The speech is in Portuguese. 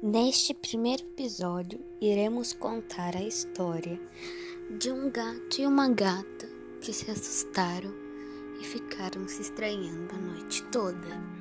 Neste primeiro episódio, iremos contar a história de um gato e uma gata que se assustaram e ficaram se estranhando a noite toda.